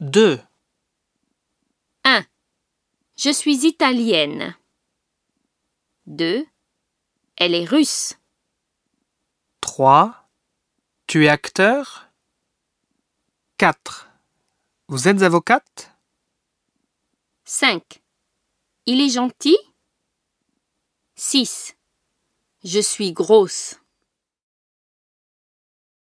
2, 1. Je suis italienne. 2. Elle est russe. 3. Tu es acteur? 4. Vous êtes avocate? 5. Il est gentil? 6. Je suis grosse.